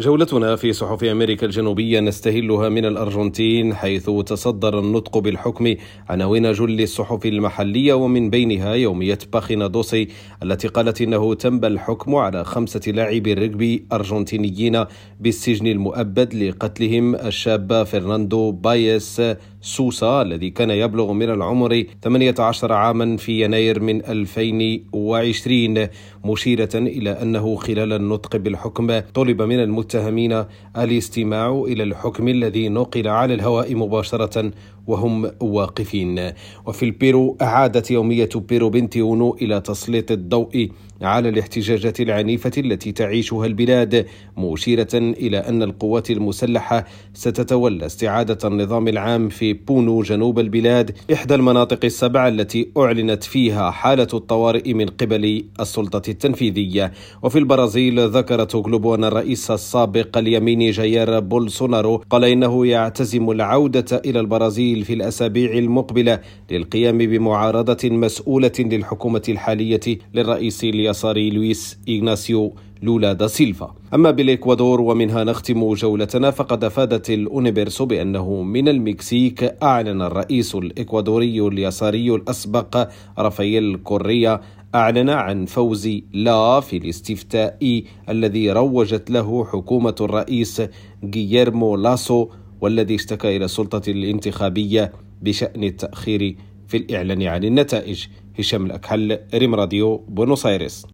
جولتنا في صحف أمريكا الجنوبية نستهلها من الأرجنتين حيث تصدر النطق بالحكم عناوين جل الصحف المحلية ومن بينها يوميه باخينا دوسي التي قالت إنه تم الحكم على خمسة لاعبي رجبي أرجنتينيين بالسجن المؤبد لقتلهم الشاب فرناندو بايس سوسا الذي كان يبلغ من العمر 18 عاما في يناير من 2020 مشيرة إلى أنه خلال النطق بالحكم طلب من المت المتهمين الاستماع إلى الحكم الذي نقل على الهواء مباشرة وهم واقفين. وفي البيرو أعادت يومية بيرو فينتي أونو إلى تسليط الضوء على الاحتجاجات العنيفة التي تعيشها البلاد مشيرة إلى أن القوات المسلحة ستتولى استعادة النظام العام في بونو جنوب البلاد إحدى المناطق السبع التي أعلنت فيها حالة الطوارئ من قبل السلطة التنفيذية. وفي البرازيل ذكرت غلوبو أن الرئيس السابق اليميني جاير بولسونارو قال إنه يعتزم العودة إلى البرازيل في الأسابيع المقبلة للقيام بمعارضة مسؤولة للحكومة الحالية للرئيس اليساري لويس إغناسيو. لولا دا سيلفا. أما بالإكوادور ومنها نختم جولتنا فقد أفادت الأونيبرسو بأنه من المكسيك أعلن الرئيس الإكوادوري اليساري الأسبق رافائيل كوريا أعلن عن فوز لا في الاستفتاء الذي روجت له حكومة الرئيس جييرمو لاسو والذي اشتكى إلى السلطة الانتخابية بشأن التأخير في الإعلان عن النتائج. هشام الأكحل ريم راديو بونوس آيرس